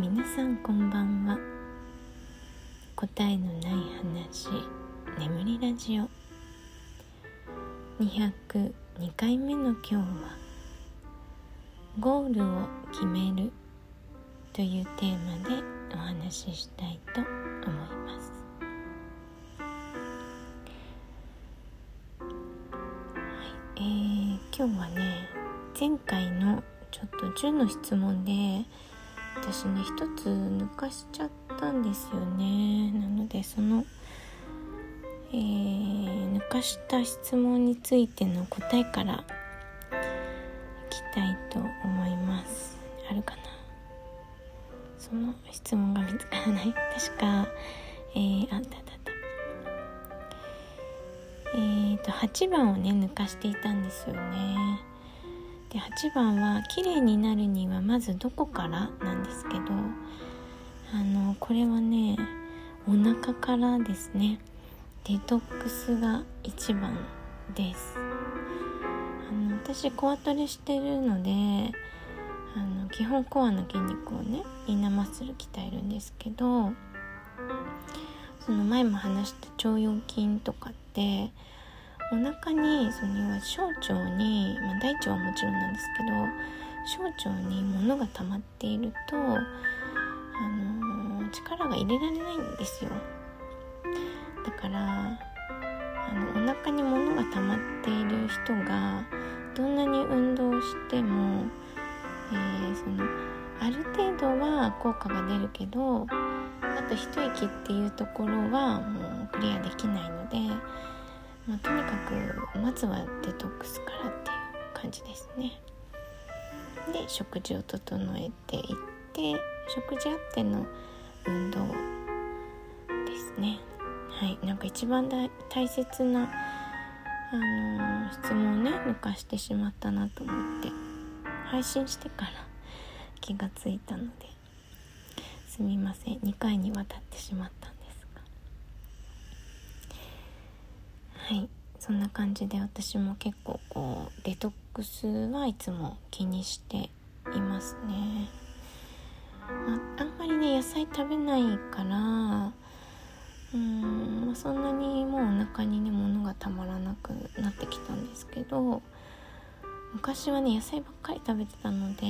皆さんこんばんは。答えのない話眠りラジオ。202回目の今日はゴールを決めるというテーマでお話ししたいと思います。はいえー、今日はね前回のちょっと10の質問で私ね一つ抜かしちゃったんですよね。なのでその、えー、抜かした質問についての答えからいきたいと思います。あるかな？その質問が見つからない？確かえー、あったあったえーと8番をね抜かしていたんですよね。で8番は「綺麗になるにはまずどこから?」なんですけどあのこれはねお腹からですねデトックスが一番ですあの私コアトレしてるのであの基本コアの筋肉をねインナーマッスル鍛えるんですけどその前も話した腸腰筋とかってお腹にそのは小腸に、まあ、大腸はもちろんなんですけど小腸に物が溜まっていると、あのー、力が入れられないんですよ。だからあのお腹に物が溜まっている人がどんなに運動しても、えー、そのある程度は効果が出るけどあと一息っていうところはもうクリアできないのでまあ、とにかくまずはデトックスからっていう感じですね。で食事を整えていって食事あっての運動ですね。はい。なんか一番大切なあのー、質問をね抜かしてしまったなと思って配信してから気がついたのですみません。2回にわたってしまったはい。そんな感じで私も結構こうデトックスはいつも気にしていますね、あ、あんまりね野菜食べないからうん、ま、そんなにもうお腹にね物がたまらなくなってきたんですけど昔はね野菜ばっかり食べてたので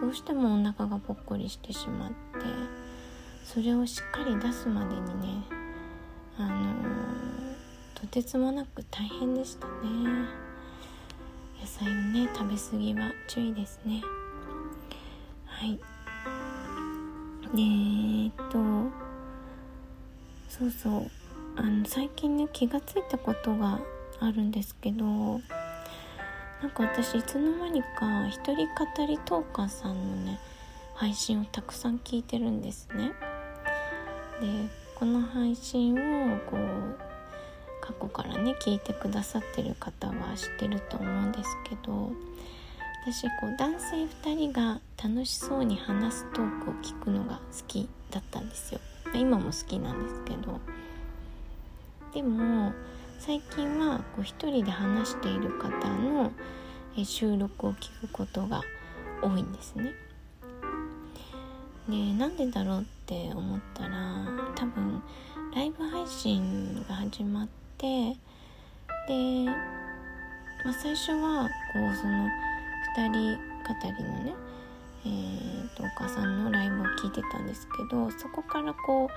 どうしてもお腹がぽっこりしてしまってそれをしっかり出すまでにねあのーとてつもなく大変でしたね。野菜をね食べ過ぎは注意ですね。はい。でえっとそうそう。あの最近ね気がついたことがあるんですけどなんか私いつの間にか一人語りトーカーさんのね配信をたくさん聞いてるんですね。でこの配信をこう過去からね聞いてくださってる方は知ってると思うんですけど私こう男性2人が楽しそうに話すトークを聞くのが好きだったんですよ。今も好きなんですけど。でも最近はこう1人で話している方の収録を聞くことが多いんですね。でなんでだろうって思ったら多分ライブ配信が始まってで、まあ、最初はこうその2人語りのね、えーと、お母さんのライブを聞いてたんですけどそこからこう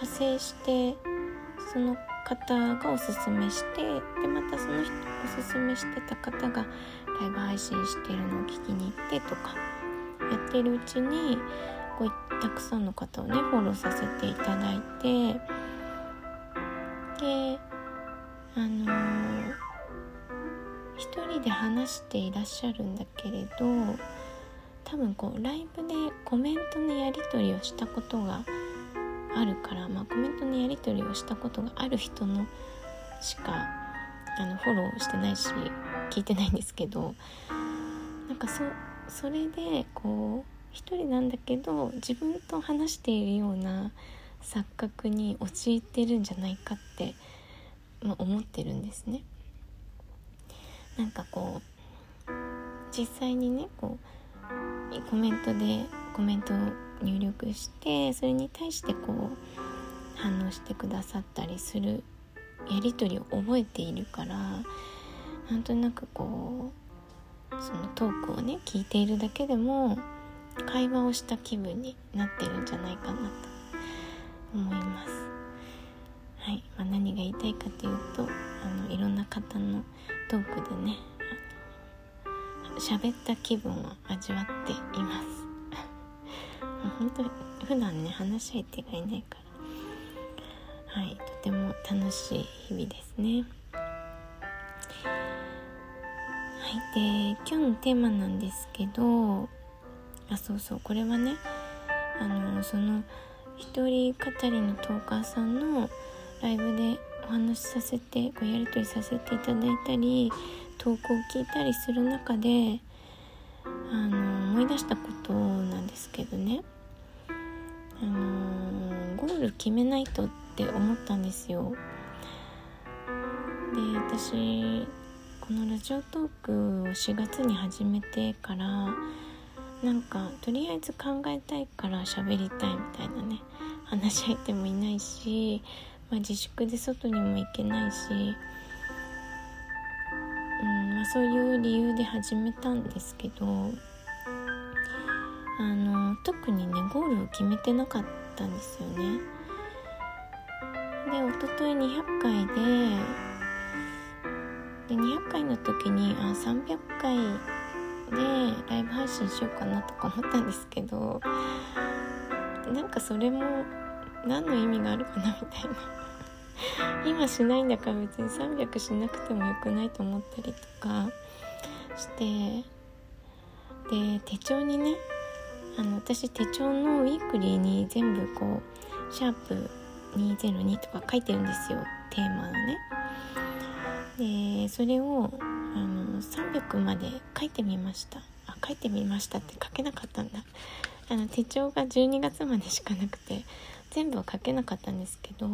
派生してその方がおすすめしてでまたその人おすすめしてた方がライブ配信してるのを聞きに行ってとかやってるうちにこうたくさんの方をねフォローさせていただいてであのー、一人で話していらっしゃるんだけれど多分こうライブでコメントのやり取りをしたことがあるから、まあ、コメントのやり取りをしたことがある人のしかあのフォローしてないし聞いてないんですけどなんかそそれでこう一人なんだけど自分と話しているような錯覚に陥ってるんじゃないかってまあ、思ってるんですね。なんかこう実際にねこうコメントでコメントを入力してそれに対してこう反応してくださったりするやり取りを覚えているからなんとなくこうそのトークをね聞いているだけでも会話をした気分になってるんじゃないかなと思います。はい。まあ、何が言いたいかというとあのいろんな方のトークでね喋った気分を味わっています。もう本当普段ね話し相手がいないから。はい。とても楽しい日々ですね。はい。で今日のテーマなんですけどあそうそう。これはねあのその一人語りのトーカーさんのライブでお話しさせてごやり取りさせていただいたり投稿を聞いたりする中であの思い出したことなんですけどね。あのゴール決めないとって思ったんですよ。で私このラジオトークを4月に始めてからなんかとりあえず考えたいから喋りたいみたいなね話し相手もいないし、まあ、自粛で外にも行けないしうんまあ、そういう理由で始めたんですけどあの特にねゴールを決めてなかったんですよね。でおととい200回でで200回の時にあ300回でライブ配信しようかなとか思ったんですけどなんかそれも何の意味があるかなみたいな。今しないんだから別に300しなくてもよくないと思ったりとかして。で手帳にねあの私手帳のウィークリーに全部こうシャープ202とか書いてるんですよ。テーマをね。でそれをあの300まで書いてみました。あ書いてみましたって書けなかったんだ。あの手帳が12月までしかなくて。全部は書けなかったんですけど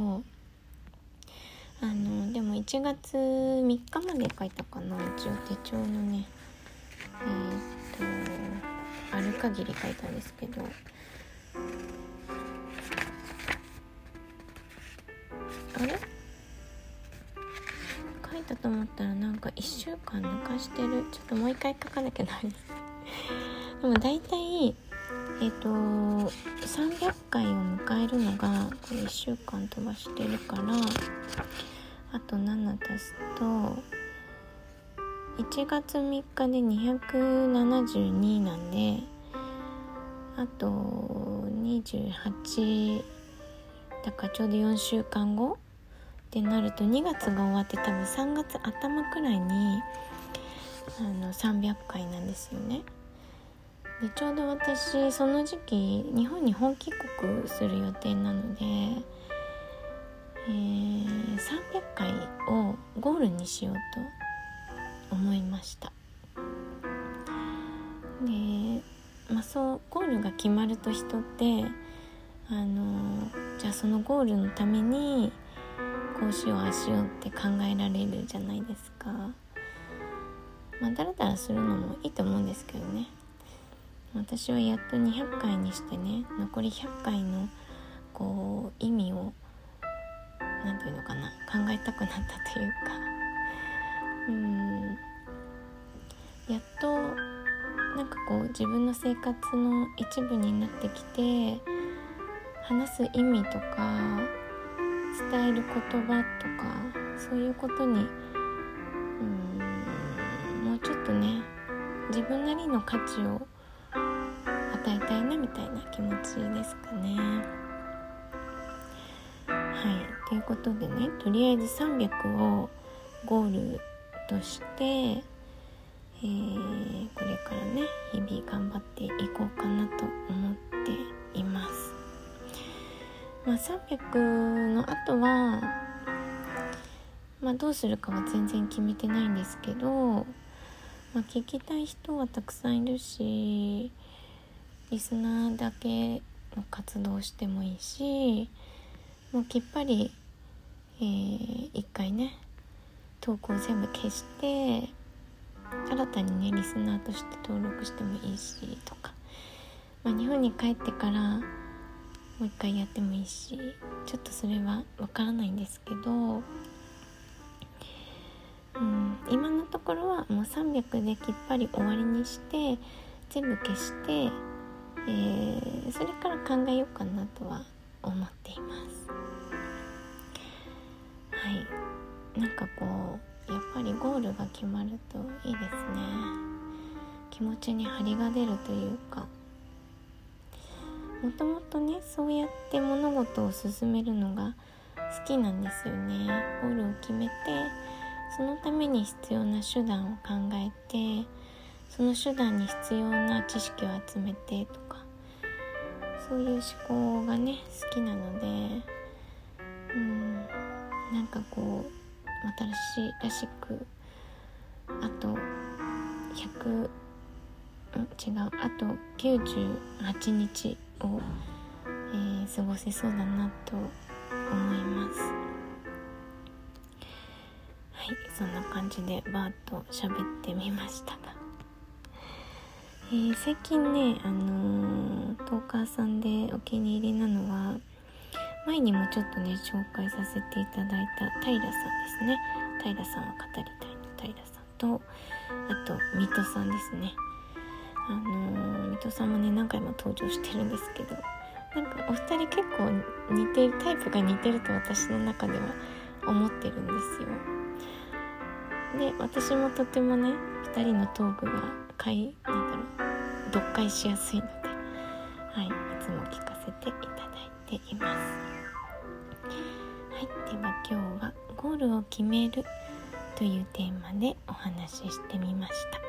あのでも1月3日まで書いたかな一応手帳のね。えー、っとある限り書いたんですけど。あれ？書いたと思ったらなんか1週間抜かしてる。ちょっともう一回書かなきゃないです。でも大体えっ、と300回を迎えるのがこれ1週間飛ばしてるからあと7足すと1月3日で272なんであと28だからちょうど4週間後ってなると2月が終わって多分3月頭くらいにあの300回なんですよね。でちょうど私その時期日本に本帰国する予定なのでえー、300回をゴールにしようと思いました。でまあそうゴールが決まると人ってあのじゃあそのゴールのためにこうしようああしようって考えられるじゃないですか。まあだらだらするのもいいと思うんですけどね。私はやっと200回にしてね残り100回のこう意味を何て言うのかな考えたくなったというか。うん。やっとなんかこう自分の生活の一部になってきて話す意味とか伝える言葉とかそういうことにうんもうちょっとね自分なりの価値を与えたいなみたいな気持ちですかね。はいということでねとりあえず300をゴールとして、えー、これからね日々頑張っていこうかなと思っています。まあ、300の後は、まあ、どうするかは全然決めてないんですけど、まあ、聞きたい人はたくさんいるしリスナーだけの活動してもいいしもうきっぱり、えー、一回ね投稿全部消して新たにねリスナーとして登録してもいいしとかまあ、日本に帰ってからもう一回やってもいいしちょっとそれはわからないんですけど、うん、今のところはもう300できっぱり終わりにして全部消して、えー、それから考えようかなとは思っています。はい。なんかこうやっぱりゴールが決まるといいですね。気持ちに張りが出るというか。もともとねそうやって物事を進めるのが好きなんですよね。ゴールを決めてそのために必要な手段を考えてその手段に必要な知識を集めてとかそういう思考がね好きなのでうんなんかこう私らしくあと100違うあと98日を、えー、過ごせそうだなと思います。はいそんな感じでバーッと喋ってみました、えー、最近ねあのー、トーカーさんでお気に入りなのは前にもちょっとね紹介させていただいた平さんですね。平さんは語りたいの平さんとあと水戸さんですね。あのー、水戸さんもね何回も登場してるんですけどなんかお二人結構似てるタイプが似てると私の中では思ってるんですよ。で私もとてもね2人のトークが解なんだろう読解しやすいのではいいつも聞かせていただいています。はいでは今日はゴールを決めるというテーマでお話ししてみました。